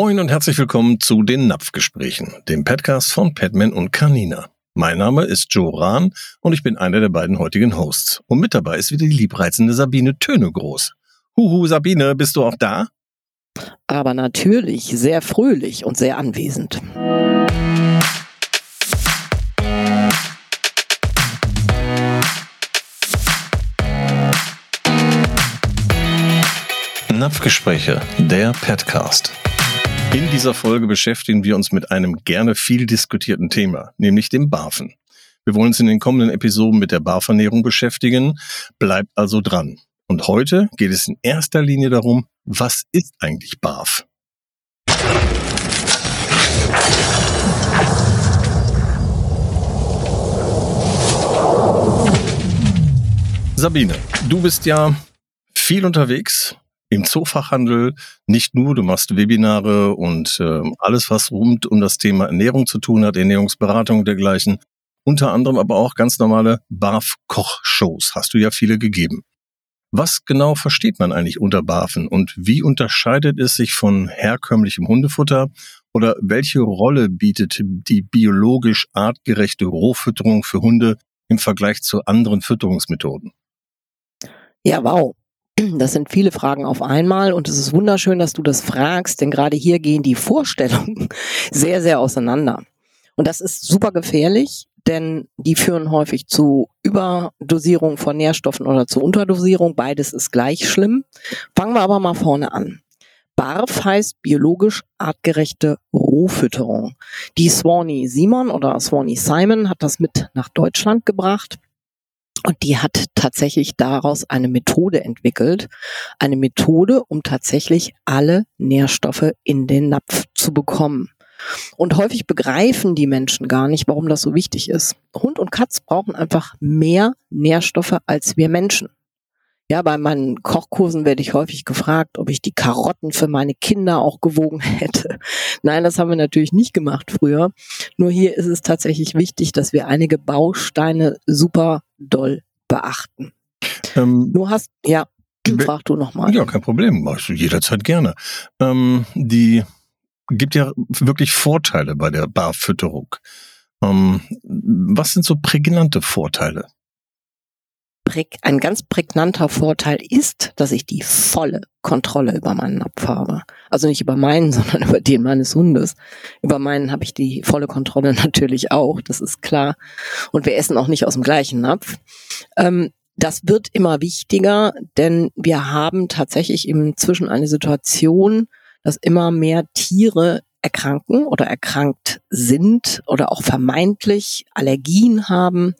Moin und herzlich willkommen zu den Napfgesprächen, dem Podcast von Padman und Canina. Mein Name ist Joe Rahn und ich bin einer der beiden heutigen Hosts. Und mit dabei ist wieder die liebreizende Sabine Tönegroß. Huhu, Sabine, bist du auch da? Aber natürlich sehr fröhlich und sehr anwesend. Napfgespräche, der Podcast. In dieser Folge beschäftigen wir uns mit einem gerne viel diskutierten Thema, nämlich dem Barfen. Wir wollen uns in den kommenden Episoden mit der Barfernährung beschäftigen. Bleibt also dran. Und heute geht es in erster Linie darum, was ist eigentlich Barf? Sabine, du bist ja viel unterwegs, im Zoofachhandel nicht nur, du machst Webinare und äh, alles, was rund um das Thema Ernährung zu tun hat, Ernährungsberatung und dergleichen. Unter anderem aber auch ganz normale BAF-Koch-Shows hast du ja viele gegeben. Was genau versteht man eigentlich unter Barfen und wie unterscheidet es sich von herkömmlichem Hundefutter oder welche Rolle bietet die biologisch artgerechte Rohfütterung für Hunde im Vergleich zu anderen Fütterungsmethoden? Ja, wow. Das sind viele Fragen auf einmal und es ist wunderschön, dass du das fragst, denn gerade hier gehen die Vorstellungen sehr, sehr auseinander. Und das ist super gefährlich, denn die führen häufig zu Überdosierung von Nährstoffen oder zu Unterdosierung. Beides ist gleich schlimm. Fangen wir aber mal vorne an. BARF heißt biologisch artgerechte Rohfütterung. Die Swanee Simon oder Swanee Simon hat das mit nach Deutschland gebracht. Und die hat tatsächlich daraus eine Methode entwickelt. Eine Methode, um tatsächlich alle Nährstoffe in den Napf zu bekommen. Und häufig begreifen die Menschen gar nicht, warum das so wichtig ist. Hund und Katz brauchen einfach mehr Nährstoffe als wir Menschen. Ja, bei meinen Kochkursen werde ich häufig gefragt, ob ich die Karotten für meine Kinder auch gewogen hätte. Nein, das haben wir natürlich nicht gemacht früher. Nur hier ist es tatsächlich wichtig, dass wir einige Bausteine super doll beachten. Ähm, du hast, ja, frag du nochmal. Ja, kein Problem, machst du jederzeit gerne. Ähm, die gibt ja wirklich Vorteile bei der Barfütterung. Ähm, was sind so prägnante Vorteile? Ein ganz prägnanter Vorteil ist, dass ich die volle Kontrolle über meinen Napf habe. Also nicht über meinen, sondern über den meines Hundes. Über meinen habe ich die volle Kontrolle natürlich auch, das ist klar. Und wir essen auch nicht aus dem gleichen Napf. Ähm, das wird immer wichtiger, denn wir haben tatsächlich inzwischen eine Situation, dass immer mehr Tiere erkranken oder erkrankt sind oder auch vermeintlich Allergien haben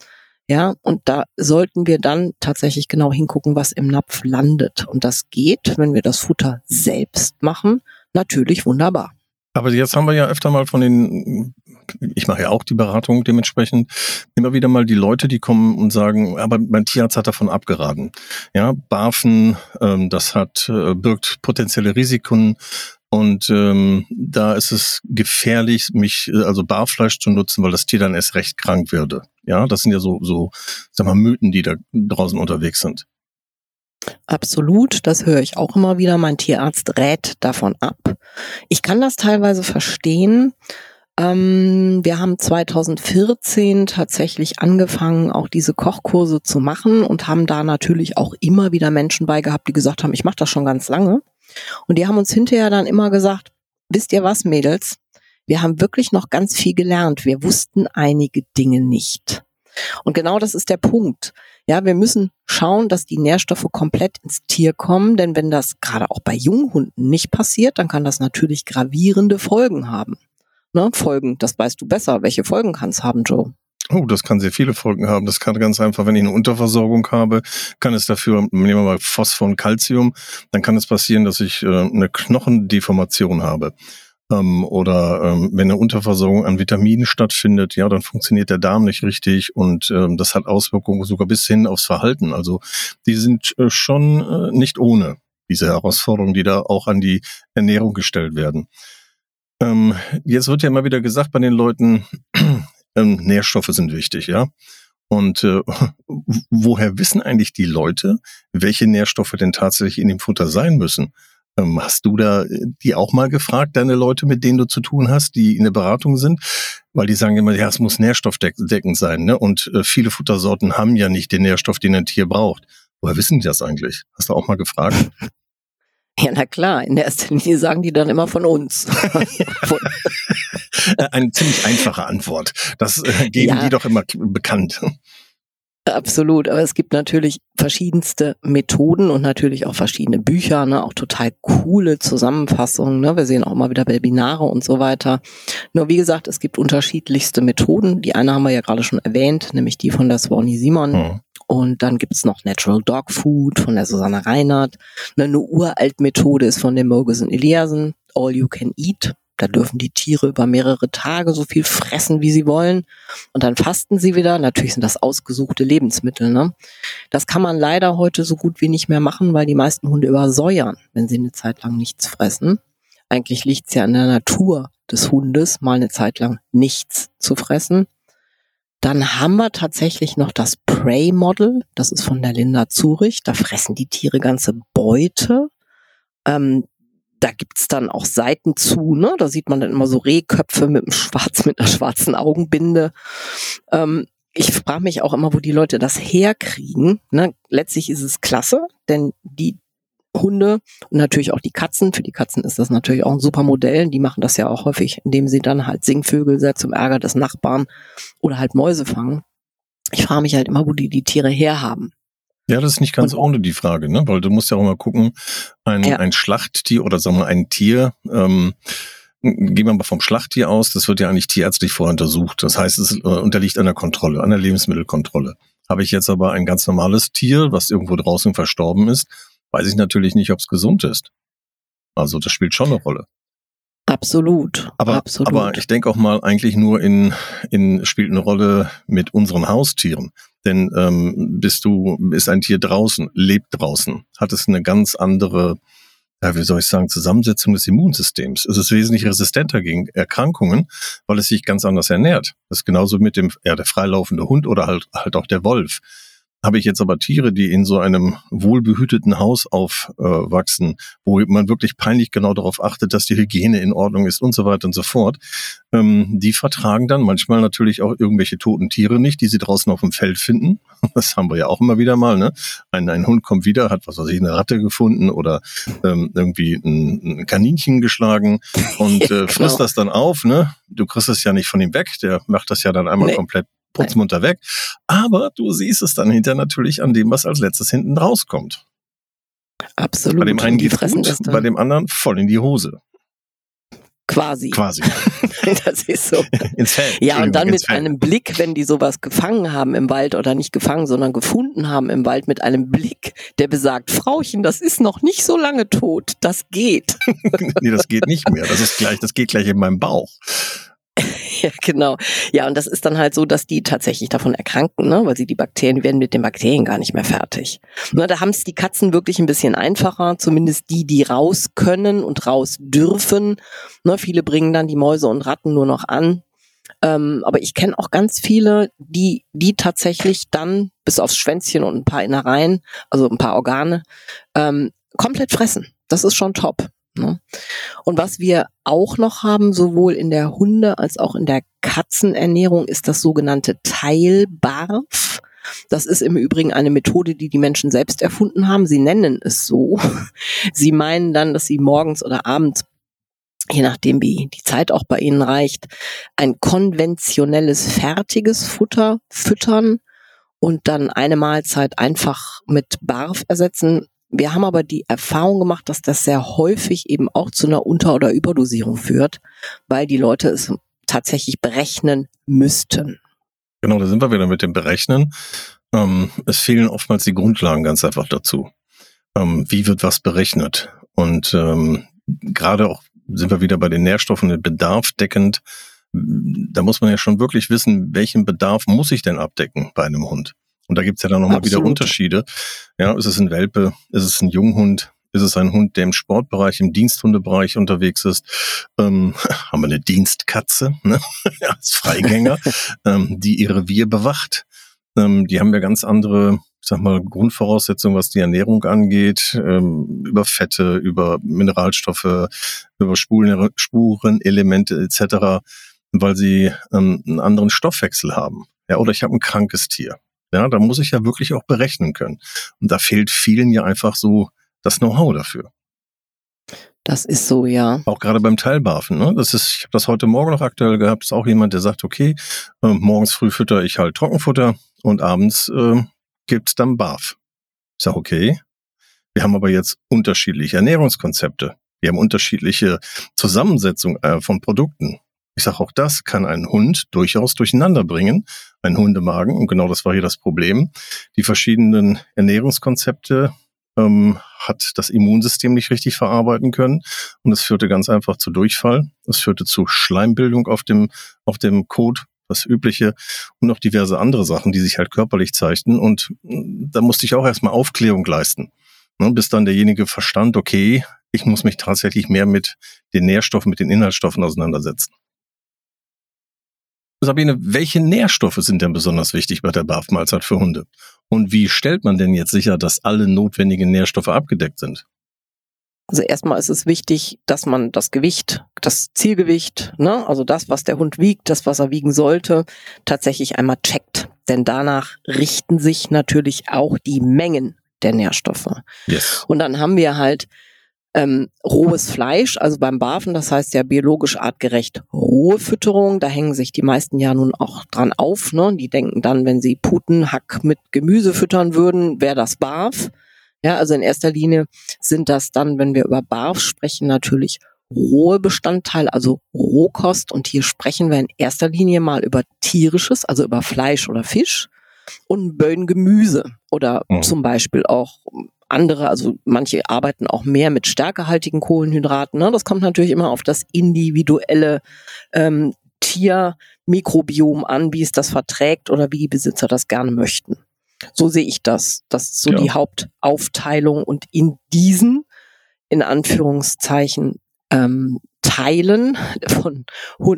ja, und da sollten wir dann tatsächlich genau hingucken, was im Napf landet. Und das geht, wenn wir das Futter selbst machen, natürlich wunderbar. Aber jetzt haben wir ja öfter mal von den, ich mache ja auch die Beratung dementsprechend, immer wieder mal die Leute, die kommen und sagen, aber mein Tierarzt hat davon abgeraten. Ja, Barfen, ähm, das hat, äh, birgt potenzielle Risiken, und ähm, da ist es gefährlich, mich, also Barfleisch zu nutzen, weil das Tier dann erst recht krank würde. Ja, das sind ja so, so, sag mal, Mythen, die da draußen unterwegs sind. Absolut, das höre ich auch immer wieder. Mein Tierarzt rät davon ab. Ich kann das teilweise verstehen. Ähm, wir haben 2014 tatsächlich angefangen, auch diese Kochkurse zu machen und haben da natürlich auch immer wieder Menschen bei gehabt, die gesagt haben, ich mache das schon ganz lange. Und die haben uns hinterher dann immer gesagt, wisst ihr was, Mädels? Wir haben wirklich noch ganz viel gelernt. Wir wussten einige Dinge nicht. Und genau das ist der Punkt. Ja, wir müssen schauen, dass die Nährstoffe komplett ins Tier kommen, denn wenn das gerade auch bei Junghunden nicht passiert, dann kann das natürlich gravierende Folgen haben. Ne? Folgen, das weißt du besser. Welche Folgen kann es haben, Joe? Oh, das kann sehr viele Folgen haben. Das kann ganz einfach, wenn ich eine Unterversorgung habe, kann es dafür, nehmen wir mal Phosphor und Calcium, dann kann es passieren, dass ich äh, eine Knochendeformation habe. Ähm, oder ähm, wenn eine Unterversorgung an Vitaminen stattfindet, ja, dann funktioniert der Darm nicht richtig und ähm, das hat Auswirkungen sogar bis hin aufs Verhalten. Also die sind äh, schon äh, nicht ohne diese Herausforderungen, die da auch an die Ernährung gestellt werden. Ähm, jetzt wird ja immer wieder gesagt bei den Leuten, ähm, Nährstoffe sind wichtig, ja. Und äh, woher wissen eigentlich die Leute, welche Nährstoffe denn tatsächlich in dem Futter sein müssen? Ähm, hast du da äh, die auch mal gefragt, deine Leute, mit denen du zu tun hast, die in der Beratung sind? Weil die sagen immer, ja, es muss nährstoffdeckend sein, ne? Und äh, viele Futtersorten haben ja nicht den Nährstoff, den ein Tier braucht. Woher wissen die das eigentlich? Hast du auch mal gefragt? Ja, na klar, in erster Linie sagen die dann immer von uns. Eine ziemlich einfache Antwort. Das äh, geben ja. die doch immer bekannt. Absolut, aber es gibt natürlich verschiedenste Methoden und natürlich auch verschiedene Bücher, ne, auch total coole Zusammenfassungen. Ne? Wir sehen auch mal wieder Webinare und so weiter. Nur wie gesagt, es gibt unterschiedlichste Methoden. Die eine haben wir ja gerade schon erwähnt, nämlich die von der Swanee Simon. Hm. Und dann gibt's noch Natural Dog Food von der Susanne Reinhardt. Eine uralt Methode ist von dem Mogusen Eliasen, All You Can Eat. Da dürfen die Tiere über mehrere Tage so viel fressen, wie sie wollen. Und dann fasten sie wieder. Natürlich sind das ausgesuchte Lebensmittel. Ne? Das kann man leider heute so gut wie nicht mehr machen, weil die meisten Hunde übersäuern, wenn sie eine Zeit lang nichts fressen. Eigentlich liegt es ja an der Natur des Hundes, mal eine Zeit lang nichts zu fressen. Dann haben wir tatsächlich noch das Prey Model. Das ist von der Linda Zurich. Da fressen die Tiere ganze Beute. Ähm, da gibt's dann auch Seiten zu, ne? Da sieht man dann immer so Rehköpfe mit einem schwarz, mit einer schwarzen Augenbinde. Ähm, ich frage mich auch immer, wo die Leute das herkriegen. Ne? Letztlich ist es klasse, denn die Hunde und natürlich auch die Katzen. Für die Katzen ist das natürlich auch ein super Modell. Die machen das ja auch häufig, indem sie dann halt Singvögel sehr zum Ärger des Nachbarn oder halt Mäuse fangen. Ich frage mich halt immer, wo die die Tiere herhaben. Ja, das ist nicht ganz und, ohne die Frage, ne? Weil du musst ja auch mal gucken, ein, ja. ein Schlachttier oder sagen wir ein Tier, ähm, gehen wir mal vom Schlachttier aus, das wird ja eigentlich tierärztlich voruntersucht. Das heißt, es äh, unterliegt einer Kontrolle, einer Lebensmittelkontrolle. Habe ich jetzt aber ein ganz normales Tier, was irgendwo draußen verstorben ist, weiß ich natürlich nicht, ob es gesund ist. Also das spielt schon eine Rolle. Absolut. Aber, absolut. aber ich denke auch mal eigentlich nur in, in spielt eine Rolle mit unseren Haustieren. Denn ähm, bist du, ist ein Tier draußen, lebt draußen, hat es eine ganz andere, ja, wie soll ich sagen, Zusammensetzung des Immunsystems. Es ist wesentlich resistenter gegen Erkrankungen, weil es sich ganz anders ernährt. Das ist genauso mit dem, ja, der freilaufende Hund oder halt, halt auch der Wolf. Habe ich jetzt aber Tiere, die in so einem wohlbehüteten Haus aufwachsen, äh, wo man wirklich peinlich genau darauf achtet, dass die Hygiene in Ordnung ist und so weiter und so fort, ähm, die vertragen dann manchmal natürlich auch irgendwelche toten Tiere nicht, die sie draußen auf dem Feld finden. Das haben wir ja auch immer wieder mal. Ne? Ein, ein Hund kommt wieder, hat was weiß ich, eine Ratte gefunden oder ähm, irgendwie ein, ein Kaninchen geschlagen und äh, frisst genau. das dann auf. Ne? Du kriegst es ja nicht von ihm weg, der macht das ja dann einmal nee. komplett putzmunter weg. Aber du siehst es dann hinter natürlich an dem, was als letztes hinten rauskommt. Absolut. Bei dem einen geht gut, bei dem anderen voll in die Hose. Quasi. Quasi. das ist so. Ins Feld. Ja, und dann mit einem Blick, wenn die sowas gefangen haben im Wald oder nicht gefangen, sondern gefunden haben im Wald mit einem Blick, der besagt, Frauchen, das ist noch nicht so lange tot. Das geht. nee, das geht nicht mehr. Das ist gleich, das geht gleich in meinem Bauch. ja, genau. Ja, und das ist dann halt so, dass die tatsächlich davon erkranken, ne? weil sie die Bakterien werden mit den Bakterien gar nicht mehr fertig. Na, da haben es die Katzen wirklich ein bisschen einfacher, zumindest die, die raus können und raus dürfen. Ne? Viele bringen dann die Mäuse und Ratten nur noch an. Ähm, aber ich kenne auch ganz viele, die, die tatsächlich dann bis aufs Schwänzchen und ein paar Innereien, also ein paar Organe, ähm, komplett fressen. Das ist schon top. Ne? Und was wir auch noch haben, sowohl in der Hunde- als auch in der Katzenernährung, ist das sogenannte Teilbarf. Das ist im Übrigen eine Methode, die die Menschen selbst erfunden haben. Sie nennen es so. Sie meinen dann, dass sie morgens oder abends je nachdem wie die Zeit auch bei ihnen reicht, ein konventionelles fertiges Futter füttern und dann eine Mahlzeit einfach mit Barf ersetzen. Wir haben aber die Erfahrung gemacht, dass das sehr häufig eben auch zu einer Unter- oder Überdosierung führt, weil die Leute es tatsächlich berechnen müssten. Genau, da sind wir wieder mit dem Berechnen. Ähm, es fehlen oftmals die Grundlagen ganz einfach dazu. Ähm, wie wird was berechnet? Und ähm, gerade auch sind wir wieder bei den Nährstoffen, den Bedarf deckend. Da muss man ja schon wirklich wissen, welchen Bedarf muss ich denn abdecken bei einem Hund? Und da gibt's ja dann nochmal wieder Unterschiede. Ja, ist es ein Welpe, ist es ein Junghund, ist es ein Hund, der im Sportbereich, im Diensthundebereich unterwegs ist? Ähm, haben wir eine Dienstkatze ne? als Freigänger, ähm, die ihre Revier bewacht. Ähm, die haben ja ganz andere, sag mal, Grundvoraussetzungen, was die Ernährung angeht, ähm, über Fette, über Mineralstoffe, über Spuren, Spurenelemente etc., weil sie ähm, einen anderen Stoffwechsel haben. Ja, oder ich habe ein krankes Tier. Ja, da muss ich ja wirklich auch berechnen können. Und da fehlt vielen ja einfach so das Know-how dafür. Das ist so, ja. Auch gerade beim Teilbarfen. Ne? Das ist, ich habe das heute Morgen noch aktuell gehabt. Ist auch jemand, der sagt, okay, äh, morgens früh fütter ich halt Trockenfutter und abends äh, gibt's dann Barf. Ich sage, okay. Wir haben aber jetzt unterschiedliche Ernährungskonzepte. Wir haben unterschiedliche Zusammensetzung äh, von Produkten. Ich sage, auch das kann ein Hund durchaus durcheinander bringen, ein Hundemagen. Und genau das war hier das Problem. Die verschiedenen Ernährungskonzepte ähm, hat das Immunsystem nicht richtig verarbeiten können und es führte ganz einfach zu Durchfall. Es führte zu Schleimbildung auf dem, auf dem Kot, das Übliche und noch diverse andere Sachen, die sich halt körperlich zeigten. Und mm, da musste ich auch erstmal Aufklärung leisten, ne, bis dann derjenige verstand, okay, ich muss mich tatsächlich mehr mit den Nährstoffen, mit den Inhaltsstoffen auseinandersetzen. Sabine, welche Nährstoffe sind denn besonders wichtig bei der BAF-Mahlzeit für Hunde? Und wie stellt man denn jetzt sicher, dass alle notwendigen Nährstoffe abgedeckt sind? Also erstmal ist es wichtig, dass man das Gewicht, das Zielgewicht, ne, also das, was der Hund wiegt, das, was er wiegen sollte, tatsächlich einmal checkt. Denn danach richten sich natürlich auch die Mengen der Nährstoffe. Yes. Und dann haben wir halt ähm, rohes Fleisch, also beim Barfen, das heißt ja biologisch artgerecht rohe Fütterung. Da hängen sich die meisten ja nun auch dran auf. Ne? Die denken dann, wenn sie Putenhack mit Gemüse füttern würden, wäre das Barf. Ja, also in erster Linie sind das dann, wenn wir über Barf sprechen, natürlich rohe Bestandteile, also Rohkost. Und hier sprechen wir in erster Linie mal über tierisches, also über Fleisch oder Fisch und Böhngemüse oder mhm. zum Beispiel auch andere, also manche arbeiten auch mehr mit stärkehaltigen Kohlenhydraten. Ne? Das kommt natürlich immer auf das individuelle ähm, Tiermikrobiom an, wie es das verträgt oder wie die Besitzer das gerne möchten. So sehe ich das. Das ist so ja. die Hauptaufteilung und in diesen, in Anführungszeichen, ähm, Teilen von,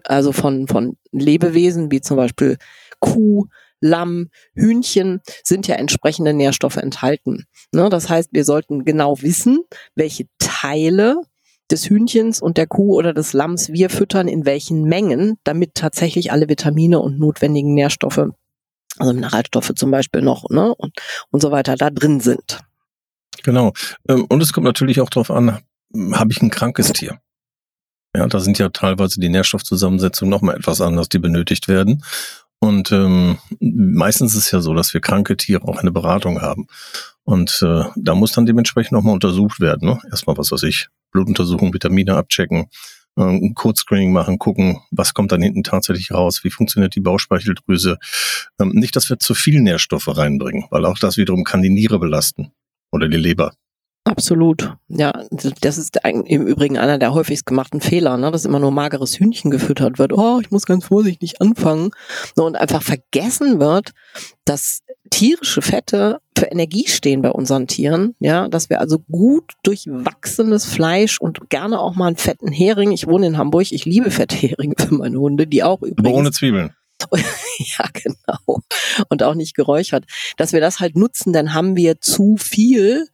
also von, von Lebewesen, wie zum Beispiel Kuh, Lamm, Hühnchen sind ja entsprechende Nährstoffe enthalten. Ne? Das heißt, wir sollten genau wissen, welche Teile des Hühnchens und der Kuh oder des Lamms wir füttern, in welchen Mengen, damit tatsächlich alle Vitamine und notwendigen Nährstoffe, also Mineralstoffe zum Beispiel noch, ne, und, und so weiter, da drin sind. Genau. Ähm, und es kommt natürlich auch darauf an, habe ich ein krankes Tier? Ja, da sind ja teilweise die Nährstoffzusammensetzungen nochmal etwas anders, die benötigt werden. Und ähm, meistens ist es ja so, dass wir kranke Tiere auch eine Beratung haben. Und äh, da muss dann dementsprechend nochmal untersucht werden. Ne? Erstmal, was weiß ich, Blutuntersuchung, Vitamine abchecken, äh, ein Code-Screening machen, gucken, was kommt dann hinten tatsächlich raus, wie funktioniert die Bauchspeicheldrüse. Ähm, nicht, dass wir zu viel Nährstoffe reinbringen, weil auch das wiederum kann die Niere belasten oder die Leber. Absolut. Ja, das ist im Übrigen einer der häufigst gemachten Fehler, ne? dass immer nur mageres Hühnchen gefüttert wird. Oh, ich muss ganz vorsichtig anfangen. Und einfach vergessen wird, dass tierische Fette für Energie stehen bei unseren Tieren. Ja, dass wir also gut durchwachsenes Fleisch und gerne auch mal einen fetten Hering. Ich wohne in Hamburg, ich liebe fette Heringe für meine Hunde, die auch übrigens. Aber ohne Zwiebeln. ja, genau. Und auch nicht geräuchert. Dass wir das halt nutzen, dann haben wir zu viel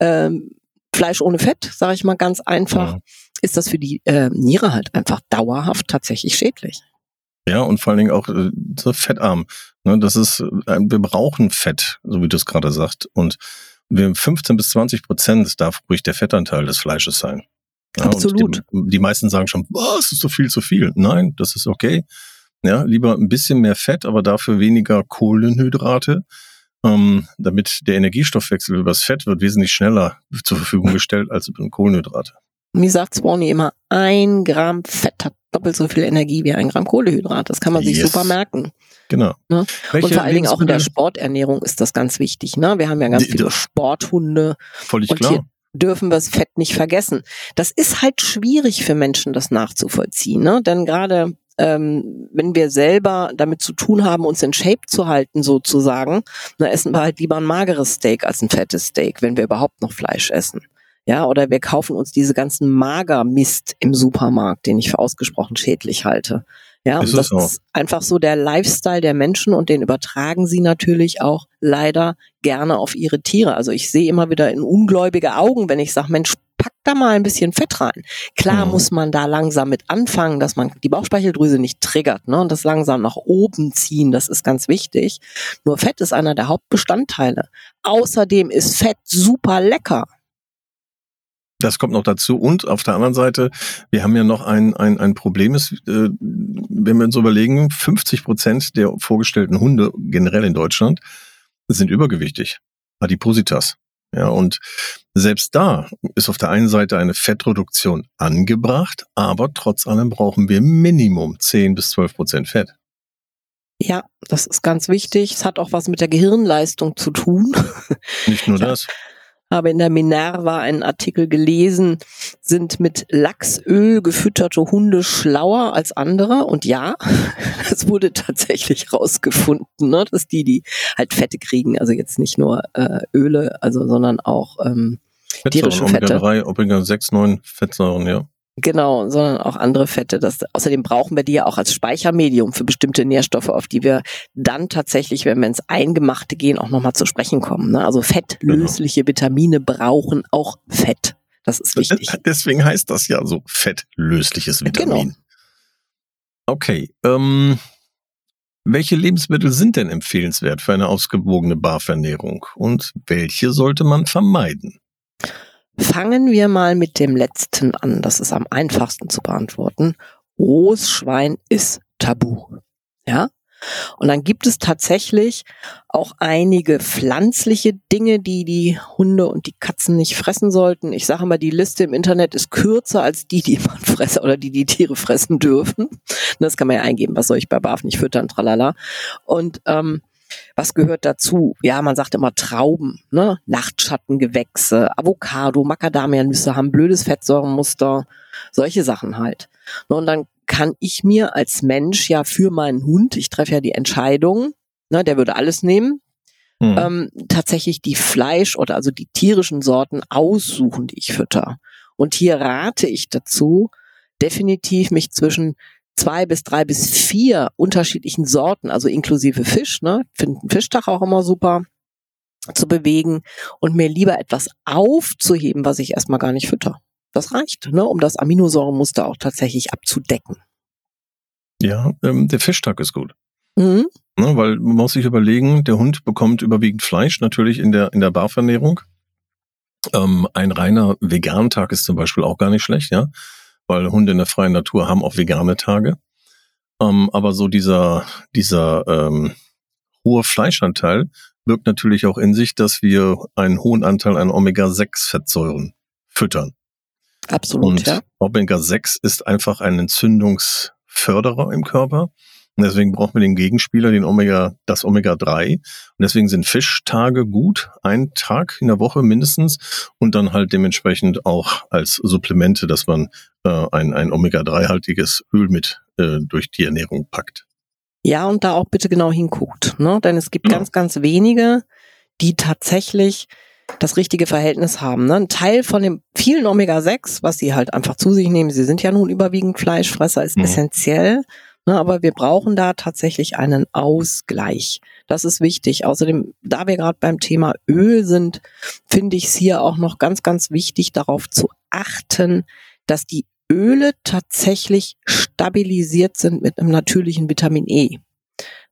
ähm, Fleisch ohne Fett, sage ich mal ganz einfach, ja. ist das für die äh, Niere halt einfach dauerhaft tatsächlich schädlich. Ja, und vor allen Dingen auch äh, so fettarm. Ne, das ist, äh, wir brauchen Fett, so wie du es gerade sagst. Und wir 15 bis 20 Prozent darf ruhig der Fettanteil des Fleisches sein. Ja, Absolut. Die, die, meisten sagen schon, was ist so viel zu viel? Nein, das ist okay. Ja, lieber ein bisschen mehr Fett, aber dafür weniger Kohlenhydrate ähm, damit der Energiestoffwechsel übers Fett wird wesentlich schneller zur Verfügung gestellt als über Kohlenhydrate. Mir sagt Swanee immer, ein Gramm Fett hat doppelt so viel Energie wie ein Gramm Kohlenhydrat. Das kann man yes. sich super merken. Genau. Ne? Und vor allen Dingen auch in der Sporternährung ist das ganz wichtig. Ne? Wir haben ja ganz die, viele Sporthunde. Völlig klar dürfen wir das Fett nicht vergessen. Das ist halt schwierig für Menschen, das nachzuvollziehen, ne? Denn gerade ähm, wenn wir selber damit zu tun haben, uns in Shape zu halten, sozusagen, dann essen wir halt lieber ein mageres Steak als ein fettes Steak, wenn wir überhaupt noch Fleisch essen. Ja, oder wir kaufen uns diese ganzen Magermist im Supermarkt, den ich für ausgesprochen schädlich halte. Ja, Ist und das auch. ist einfach so der Lifestyle der Menschen und den übertragen sie natürlich auch leider gerne auf ihre Tiere. Also ich sehe immer wieder in ungläubige Augen, wenn ich sage, Mensch, pack da mal ein bisschen Fett rein. Klar Mhm. muss man da langsam mit anfangen, dass man die Bauchspeicheldrüse nicht triggert, ne? Und das langsam nach oben ziehen, das ist ganz wichtig. Nur Fett ist einer der Hauptbestandteile. Außerdem ist Fett super lecker. Das kommt noch dazu. Und auf der anderen Seite, wir haben ja noch ein, ein, ein Problem, ist, äh, wenn wir uns überlegen, 50 Prozent der vorgestellten Hunde generell in Deutschland sind übergewichtig. Adipositas. Ja, und selbst da ist auf der einen Seite eine Fettreduktion angebracht, aber trotz allem brauchen wir Minimum 10 bis 12 Prozent Fett. Ja, das ist ganz wichtig. Es hat auch was mit der Gehirnleistung zu tun. Nicht nur das. Habe in der Minerva einen Artikel gelesen, sind mit Lachsöl gefütterte Hunde schlauer als andere. Und ja, das wurde tatsächlich rausgefunden, ne? dass die, die halt Fette kriegen, also jetzt nicht nur äh, Öle, also sondern auch ähm, Tierische Fettsäuren, Fette. Omega-3, Omega-6, 9 Fettsäuren, ja. Genau, sondern auch andere Fette. Das, außerdem brauchen wir die ja auch als Speichermedium für bestimmte Nährstoffe, auf die wir dann tatsächlich, wenn wir ins Eingemachte gehen, auch nochmal zu sprechen kommen. Ne? Also fettlösliche Vitamine brauchen auch Fett. Das ist wichtig. Deswegen heißt das ja so fettlösliches Vitamin. Genau. Okay. Ähm, welche Lebensmittel sind denn empfehlenswert für eine ausgewogene Barfernährung und welche sollte man vermeiden? Fangen wir mal mit dem letzten an. Das ist am einfachsten zu beantworten. Rohes Schwein ist tabu. Ja? Und dann gibt es tatsächlich auch einige pflanzliche Dinge, die die Hunde und die Katzen nicht fressen sollten. Ich sage mal, die Liste im Internet ist kürzer als die, die man fressen oder die die Tiere fressen dürfen. Das kann man ja eingeben, was soll ich bei BAF nicht füttern, tralala. Und ähm, was gehört dazu? Ja, man sagt immer Trauben, ne? Nachtschattengewächse, Avocado, Macadamianüsse haben blödes Fettsäurenmuster, solche Sachen halt. Ne, Und dann kann ich mir als Mensch ja für meinen Hund, ich treffe ja die Entscheidung, ne, der würde alles nehmen, Hm. ähm, tatsächlich die Fleisch- oder also die tierischen Sorten aussuchen, die ich fütter. Und hier rate ich dazu, definitiv mich zwischen zwei bis drei bis vier unterschiedlichen Sorten, also inklusive Fisch, ne, finde einen Fischtag auch immer super, zu bewegen und mir lieber etwas aufzuheben, was ich erstmal gar nicht fütter. Das reicht, ne, um das Aminosäuremuster auch tatsächlich abzudecken. ja, ähm, der Fischtag ist gut. Mhm. Ne, weil man muss sich überlegen, der Hund bekommt überwiegend Fleisch, natürlich in der, in der Barfernährung. Ähm, ein reiner Vegan-Tag ist zum Beispiel auch gar nicht schlecht, ja, weil Hunde in der freien Natur haben auch vegane Tage. Ähm, aber so dieser, dieser ähm, hohe Fleischanteil birgt natürlich auch in sich, dass wir einen hohen Anteil an Omega-6-Fettsäuren füttern. Absolut, Und ja. Omega-6 ist einfach ein Entzündungsförderer im Körper. Und deswegen brauchen wir den Gegenspieler, den Omega, das Omega-3. Und deswegen sind Fischtage gut, ein Tag in der Woche mindestens. Und dann halt dementsprechend auch als Supplemente, dass man äh, ein, ein Omega-3-haltiges Öl mit äh, durch die Ernährung packt. Ja, und da auch bitte genau hinguckt, ne? Denn es gibt Ja. ganz, ganz wenige, die tatsächlich das richtige Verhältnis haben. Ne? Ein Teil von dem vielen Omega-6, was sie halt einfach zu sich nehmen, sie sind ja nun überwiegend Fleischfresser, ist Mhm. essentiell. Ne? Aber wir brauchen da tatsächlich einen Ausgleich. Das ist wichtig. Außerdem, da wir gerade beim Thema Öl sind, finde ich es hier auch noch ganz, ganz wichtig, darauf zu achten, dass die Öle tatsächlich stabilisiert sind mit einem natürlichen Vitamin E.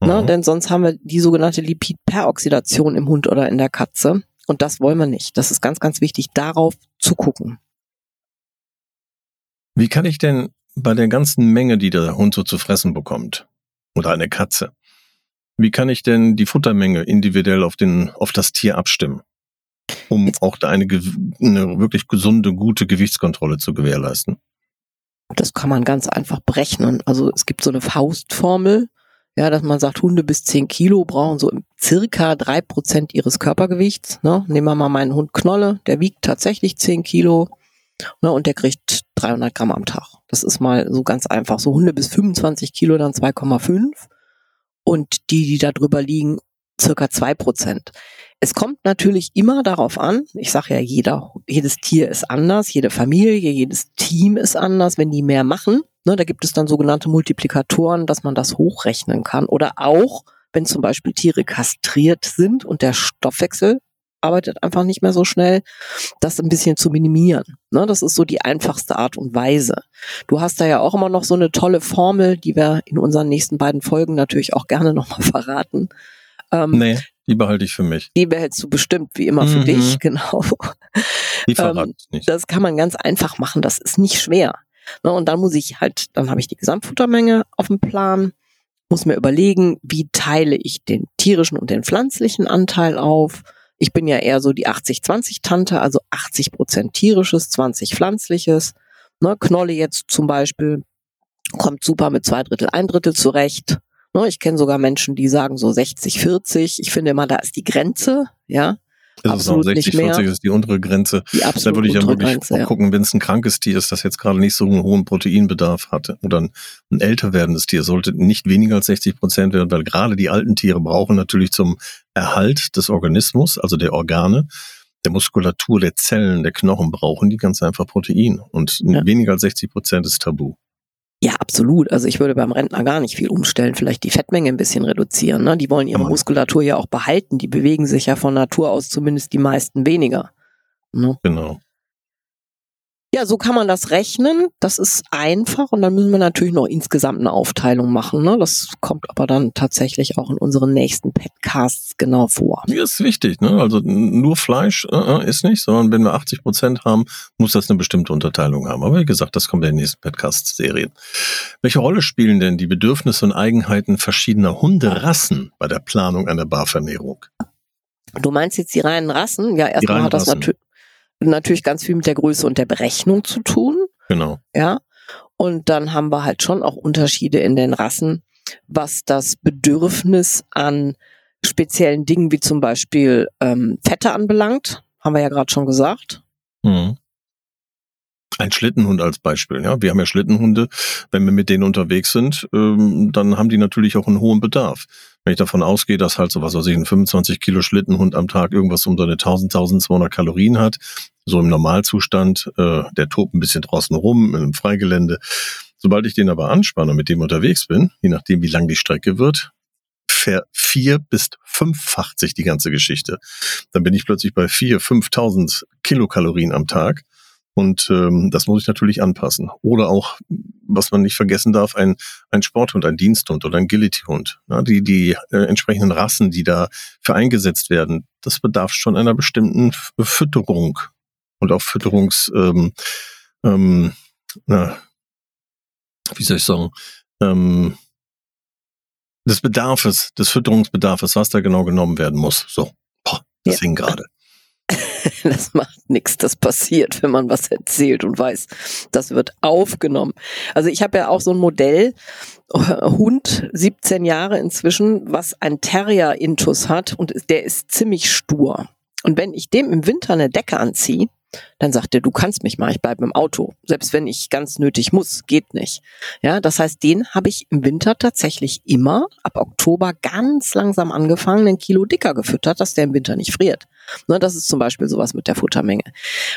Ne? Mhm. Denn sonst haben wir die sogenannte Lipidperoxidation im Hund oder in der Katze. Und das wollen wir nicht. Das ist ganz, ganz wichtig, darauf zu gucken. Wie kann ich denn bei der ganzen Menge, die der Hund so zu fressen bekommt, oder eine Katze, wie kann ich denn die Futtermenge individuell auf, den, auf das Tier abstimmen? Um auch da eine, eine wirklich gesunde, gute Gewichtskontrolle zu gewährleisten. Das kann man ganz einfach berechnen. Also es gibt so eine Faustformel, ja, dass man sagt, Hunde bis 10 Kilo brauchen so circa drei Prozent ihres Körpergewichts. Ne? Nehmen wir mal meinen Hund Knolle, der wiegt tatsächlich 10 Kilo ne, und der kriegt 300 Gramm am Tag. Das ist mal so ganz einfach. So Hunde bis 25 Kilo dann 2,5 und die, die da drüber liegen, circa zwei Prozent. Es kommt natürlich immer darauf an, ich sage ja, jeder, jedes Tier ist anders, jede Familie, jedes Team ist anders, wenn die mehr machen, Ne, da gibt es dann sogenannte Multiplikatoren, dass man das hochrechnen kann. Oder auch, wenn zum Beispiel Tiere kastriert sind und der Stoffwechsel arbeitet einfach nicht mehr so schnell, das ein bisschen zu minimieren. Ne, das ist so die einfachste Art und Weise. Du hast da ja auch immer noch so eine tolle Formel, die wir in unseren nächsten beiden Folgen natürlich auch gerne nochmal verraten. Ähm, nee, die behalte ich für mich. Die behältst du bestimmt, wie immer, für mhm. dich, genau. Die ähm, nicht. Das kann man ganz einfach machen, das ist nicht schwer. Ne, und dann muss ich halt, dann habe ich die Gesamtfuttermenge auf dem Plan, muss mir überlegen, wie teile ich den tierischen und den pflanzlichen Anteil auf, ich bin ja eher so die 80-20-Tante, also 80 Prozent tierisches, 20 pflanzliches. Ne, Knolle jetzt zum Beispiel kommt super mit zwei Drittel, ein Drittel zurecht. Ne, ich kenne sogar Menschen, die sagen so 60, 40. Ich finde immer, da ist die Grenze, ja. Ist absolut es 60, 40 ist die untere Grenze. Die absolut da würde ich ja wirklich Grenze, gucken, wenn es ein krankes Tier ist, das jetzt gerade nicht so einen hohen Proteinbedarf hatte oder ein, ein älter werdendes Tier, sollte nicht weniger als 60 Prozent werden, weil gerade die alten Tiere brauchen natürlich zum Erhalt des Organismus, also der Organe, der Muskulatur, der Zellen, der Knochen brauchen die ganz einfach Protein. Und ja. weniger als 60 Prozent ist tabu. Ja, absolut. Also ich würde beim Rentner gar nicht viel umstellen, vielleicht die Fettmenge ein bisschen reduzieren. Ne? Die wollen ihre Muskulatur ja auch behalten. Die bewegen sich ja von Natur aus zumindest die meisten weniger. Ne? Genau. Ja, so kann man das rechnen. Das ist einfach und dann müssen wir natürlich noch insgesamt eine Aufteilung machen. Ne? Das kommt aber dann tatsächlich auch in unseren nächsten Podcasts genau vor. Mir ist wichtig, ne? Also nur Fleisch äh, äh ist nicht, sondern wenn wir 80 Prozent haben, muss das eine bestimmte Unterteilung haben. Aber wie gesagt, das kommt in den nächsten Podcast-Serien. Welche Rolle spielen denn die Bedürfnisse und Eigenheiten verschiedener Hunderassen bei der Planung einer Barvernährung? Du meinst jetzt die reinen Rassen? Ja, erstmal hat das natürlich natürlich ganz viel mit der Größe und der Berechnung zu tun. Genau. Ja. Und dann haben wir halt schon auch Unterschiede in den Rassen, was das Bedürfnis an speziellen Dingen wie zum Beispiel ähm, Fette anbelangt. Haben wir ja gerade schon gesagt. Mhm. Ein Schlittenhund als Beispiel, ja. Wir haben ja Schlittenhunde. Wenn wir mit denen unterwegs sind, ähm, dann haben die natürlich auch einen hohen Bedarf. Wenn ich davon ausgehe, dass halt so was weiß ich, ein 25 Kilo Schlittenhund am Tag irgendwas um seine 1000, 1200 Kalorien hat, so im Normalzustand, äh, der tobt ein bisschen draußen rum, einem Freigelände. Sobald ich den aber anspanne und mit dem unterwegs bin, je nachdem wie lang die Strecke wird, vier bis fünffacht sich die ganze Geschichte. Dann bin ich plötzlich bei vier, 5.000 Kilokalorien am Tag. Und ähm, das muss ich natürlich anpassen. Oder auch, was man nicht vergessen darf, ein, ein Sporthund, ein Diensthund oder ein Agility-Hund. Ja, die die äh, entsprechenden Rassen, die da für eingesetzt werden, das bedarf schon einer bestimmten Fütterung und auch Fütterungs, ähm, ähm, na, wie soll ich sagen, ähm, des Bedarfes, des Fütterungsbedarfes, was da genau genommen werden muss. So, boah, das ja. hing gerade. das macht nichts, das passiert, wenn man was erzählt und weiß, das wird aufgenommen. Also ich habe ja auch so ein Modell, äh, Hund, 17 Jahre inzwischen, was ein Terrier-Intus hat und der ist ziemlich stur. Und wenn ich dem im Winter eine Decke anziehe, dann sagt er, du kannst mich mal, ich bleibe im Auto. Selbst wenn ich ganz nötig muss, geht nicht. Ja, das heißt, den habe ich im Winter tatsächlich immer ab Oktober ganz langsam angefangen, ein Kilo dicker gefüttert, dass der im Winter nicht friert. Ne, das ist zum Beispiel sowas mit der Futtermenge.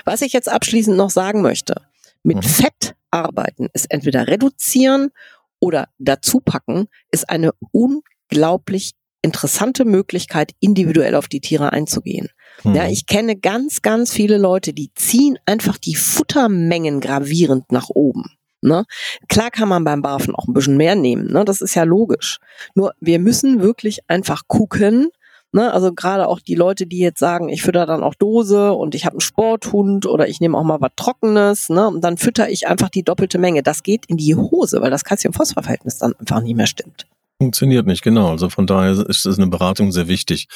Was ich jetzt abschließend noch sagen möchte, mit mhm. Fett arbeiten ist entweder reduzieren oder dazu packen, ist eine unglaublich interessante Möglichkeit, individuell auf die Tiere einzugehen. Mhm. Ja, ich kenne ganz, ganz viele Leute, die ziehen einfach die Futtermengen gravierend nach oben. Ne? Klar kann man beim Barfen auch ein bisschen mehr nehmen, ne? das ist ja logisch. Nur wir müssen wirklich einfach gucken, ne? also gerade auch die Leute, die jetzt sagen, ich fütter dann auch Dose und ich habe einen Sporthund oder ich nehme auch mal was Trockenes ne? und dann fütter ich einfach die doppelte Menge. Das geht in die Hose, weil das Calcium-Phosphor-Verhältnis dann einfach nicht mehr stimmt. Funktioniert nicht, genau. Also von daher ist es eine Beratung sehr wichtig.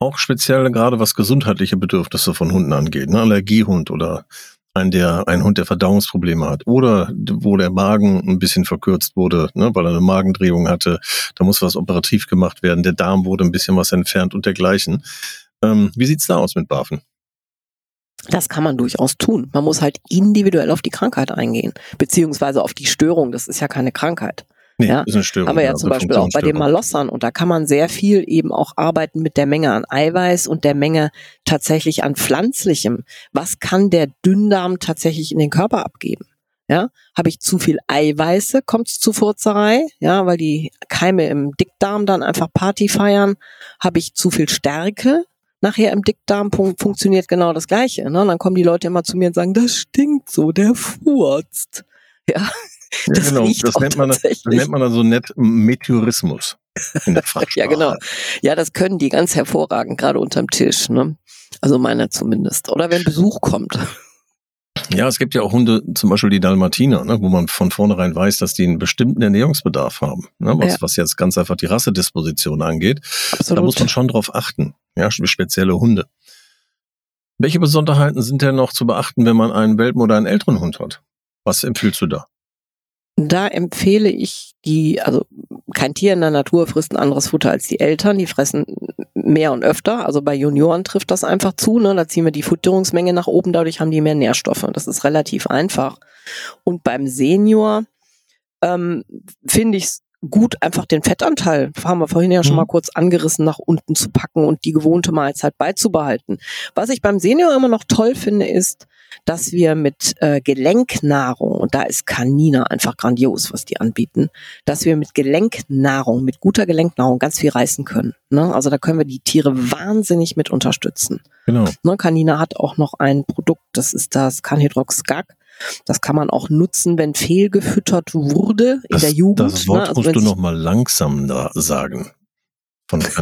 Auch speziell gerade was gesundheitliche Bedürfnisse von Hunden angeht. Ne? Allergiehund oder ein, der, ein Hund, der Verdauungsprobleme hat oder wo der Magen ein bisschen verkürzt wurde, ne, weil er eine Magendrehung hatte. Da muss was operativ gemacht werden. Der Darm wurde ein bisschen was entfernt und dergleichen. Ähm, wie sieht's da aus mit Barfen? Das kann man durchaus tun. Man muss halt individuell auf die Krankheit eingehen, beziehungsweise auf die Störung. Das ist ja keine Krankheit. Nee, ja, ist eine Störung. Aber ja, ja zum Beispiel auch bei den Malossern und da kann man sehr viel eben auch arbeiten mit der Menge an Eiweiß und der Menge tatsächlich an pflanzlichem. Was kann der Dünndarm tatsächlich in den Körper abgeben? Ja, habe ich zu viel Eiweiße, kommt es zu Furzerei, ja, weil die Keime im Dickdarm dann einfach Party feiern. Habe ich zu viel Stärke, nachher im Dickdarm funktioniert genau das Gleiche. Ne? Dann kommen die Leute immer zu mir und sagen, das stinkt so, der furzt. Ja, das, ja, genau. das, nennt man, das nennt man dann so nett Meteorismus. In der ja, genau. Ja, das können die ganz hervorragend, gerade unterm Tisch. Ne? Also meiner zumindest. Oder wenn Besuch kommt. Ja, es gibt ja auch Hunde, zum Beispiel die Dalmatiner, ne, wo man von vornherein weiß, dass die einen bestimmten Ernährungsbedarf haben. Ne, was, ja. was jetzt ganz einfach die Rassedisposition angeht. Absolut. Da muss man schon drauf achten. Ja, spezielle Hunde. Welche Besonderheiten sind denn noch zu beachten, wenn man einen Welpen oder einen älteren Hund hat? Was empfiehlst du da? Da empfehle ich die, also kein Tier in der Natur frisst ein anderes Futter als die Eltern. Die fressen mehr und öfter. Also bei Junioren trifft das einfach zu. Ne? Da ziehen wir die Futterungsmenge nach oben, dadurch haben die mehr Nährstoffe. Das ist relativ einfach. Und beim Senior ähm, finde ich es gut, einfach den Fettanteil, haben wir vorhin ja schon mhm. mal kurz angerissen, nach unten zu packen und die gewohnte Mahlzeit beizubehalten. Was ich beim Senior immer noch toll finde, ist, dass wir mit äh, Gelenknahrung, und da ist Canina einfach grandios, was die anbieten, dass wir mit Gelenknahrung, mit guter Gelenknahrung ganz viel reißen können. Ne? Also da können wir die Tiere wahnsinnig mit unterstützen. Genau. Ne, Canina hat auch noch ein Produkt, das ist das Canhydrox-Gag. Das kann man auch nutzen, wenn fehlgefüttert wurde in das, der Jugend. Das Wort ne? also musst du noch mal langsam da sagen.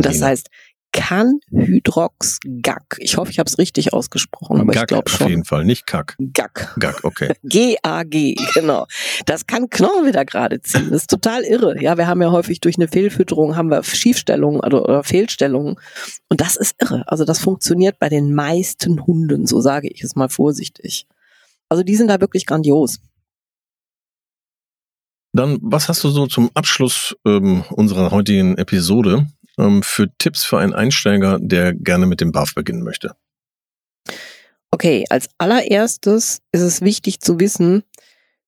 Das heißt, Canhydrox-Gag. Ich hoffe, ich habe es richtig ausgesprochen, aber Gag ich glaube schon. Auf jeden Fall, nicht Kack. Gag. Gag, okay. G-A-G, genau. Das kann Knochen wieder gerade ziehen. Das ist total irre. Ja, wir haben ja häufig durch eine Fehlfütterung haben wir Schiefstellungen oder, oder Fehlstellungen. Und das ist irre. Also das funktioniert bei den meisten Hunden, so sage ich es mal vorsichtig. Also die sind da wirklich grandios. Dann, was hast du so zum Abschluss ähm, unserer heutigen Episode für Tipps für einen Einsteiger, der gerne mit dem BAF beginnen möchte? Okay, als allererstes ist es wichtig zu wissen,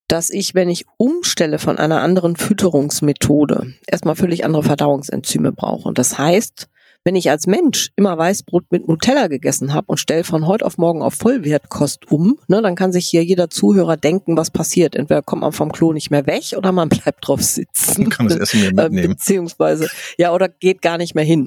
dass ich, wenn ich umstelle von einer anderen Fütterungsmethode, erstmal völlig andere Verdauungsenzyme brauche. Und das heißt, wenn ich als Mensch immer Weißbrot mit Nutella gegessen habe und stelle von heute auf morgen auf Vollwertkost um, ne, dann kann sich hier jeder Zuhörer denken, was passiert. Entweder kommt man vom Klo nicht mehr weg oder man bleibt drauf sitzen. Man kann das Essen mehr äh, mitnehmen. Beziehungsweise, ja, oder geht gar nicht mehr hin.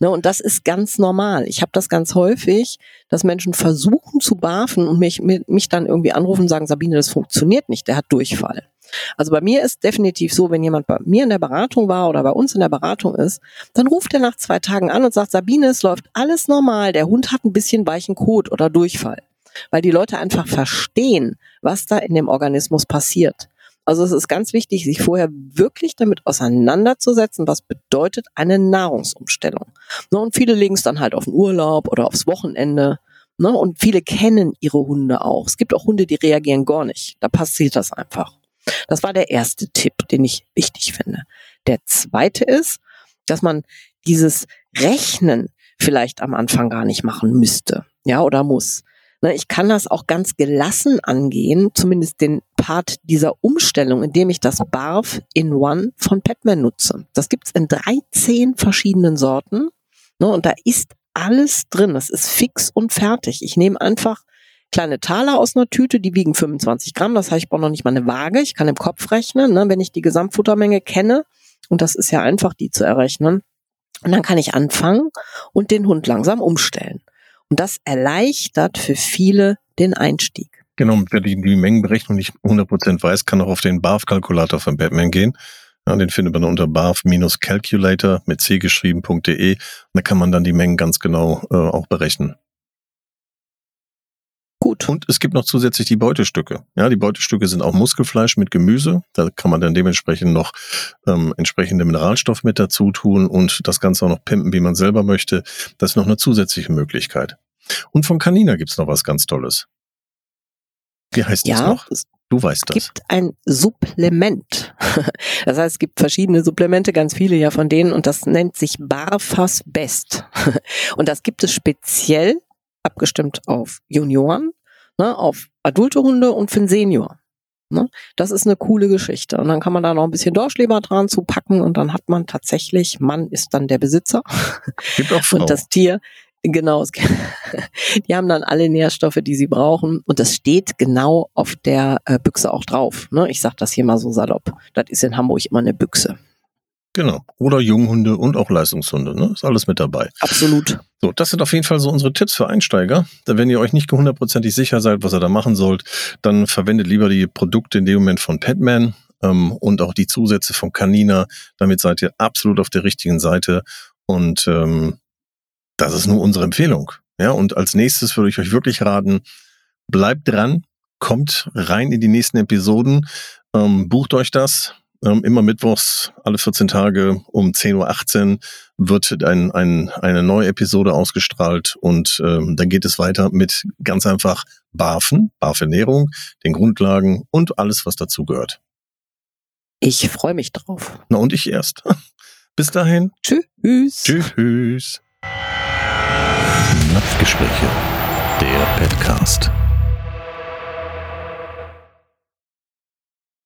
ne, und das ist ganz normal. Ich habe das ganz häufig, dass Menschen versuchen zu barfen und mich, mich dann irgendwie anrufen und sagen, Sabine, das funktioniert nicht, der hat Durchfall. Also bei mir ist definitiv so, wenn jemand bei mir in der Beratung war oder bei uns in der Beratung ist, dann ruft er nach zwei Tagen an und sagt, Sabine, es läuft alles normal, der Hund hat ein bisschen weichen Kot oder Durchfall. Weil die Leute einfach verstehen, was da in dem Organismus passiert. Also es ist ganz wichtig, sich vorher wirklich damit auseinanderzusetzen, was bedeutet eine Nahrungsumstellung. Ne, und viele legen es dann halt auf den Urlaub oder aufs Wochenende. Ne, und viele kennen ihre Hunde auch. Es gibt auch Hunde, die reagieren gar nicht. Da passiert das einfach. Das war der erste Tipp, den ich wichtig finde. Der zweite ist, dass man dieses Rechnen vielleicht am Anfang gar nicht machen müsste, ja, oder muss. Ne, ich kann das auch ganz gelassen angehen, zumindest den Part dieser Umstellung, indem ich das Barf in One von Petman nutze. Das gibt's in 13 verschiedenen Sorten. Ne, und da ist alles drin. Das ist fix und fertig. Ich nehme einfach kleine Taler aus einer Tüte, die wiegen 25 Gramm. Das heißt, ich brauche noch nicht mal eine Waage. Ich kann im Kopf rechnen, ne, wenn ich die Gesamtfuttermenge kenne. Und das ist ja einfach, die zu errechnen. Und dann kann ich anfangen und den Hund langsam umstellen. Und das erleichtert für viele den Einstieg. Genau, wer die, die Mengenberechnung nicht 100% weiß, kann auch auf den BARF-Kalkulator von Batman gehen. Ja, den findet man unter barf-calculator mit c geschrieben.de. Da kann man dann die Mengen ganz genau äh, auch berechnen. Gut. Und es gibt noch zusätzlich die Beutestücke. Ja, die Beutestücke sind auch Muskelfleisch mit Gemüse. Da kann man dann dementsprechend noch ähm, entsprechende Mineralstoff mit dazu tun und das Ganze auch noch pimpen, wie man selber möchte. Das ist noch eine zusätzliche Möglichkeit. Und von Canina gibt's noch was ganz Tolles. Wie heißt ja, das noch? Du weißt das. Es gibt ein Supplement. Das heißt, es gibt verschiedene Supplemente, ganz viele ja von denen, und das nennt sich Barfas Best. Und das gibt es speziell abgestimmt auf Junioren, ne, auf adulte Hunde und für den Senior. Ne? Das ist eine coole Geschichte. Und dann kann man da noch ein bisschen Dorschleber dran zu packen und dann hat man tatsächlich, Mann ist dann der Besitzer. Gibt auch Frau. Und das Tier Genau, die haben dann alle Nährstoffe, die sie brauchen und das steht genau auf der äh, Büchse auch drauf. Ne? Ich sage das hier mal so salopp. Das ist in Hamburg immer eine Büchse. Genau. Oder Junghunde und auch Leistungshunde, ne? Ist alles mit dabei. Absolut. So, das sind auf jeden Fall so unsere Tipps für Einsteiger. Wenn ihr euch nicht hundertprozentig sicher seid, was ihr da machen sollt, dann verwendet lieber die Produkte in dem Moment von Petman ähm, und auch die Zusätze von Canina. Damit seid ihr absolut auf der richtigen Seite. Und ähm, das ist nur unsere Empfehlung. Ja, und als nächstes würde ich euch wirklich raten, bleibt dran, kommt rein in die nächsten Episoden, ähm, bucht euch das, ähm, immer mittwochs, alle 14 Tage um 10.18 Uhr wird ein, ein, eine neue Episode ausgestrahlt und ähm, dann geht es weiter mit ganz einfach BAFen, BAF-Ernährung, den Grundlagen und alles, was dazu gehört. Ich freue mich drauf. Na und ich erst. Bis dahin. Tschüss. Tschüss. Napfgespräche, der Podcast.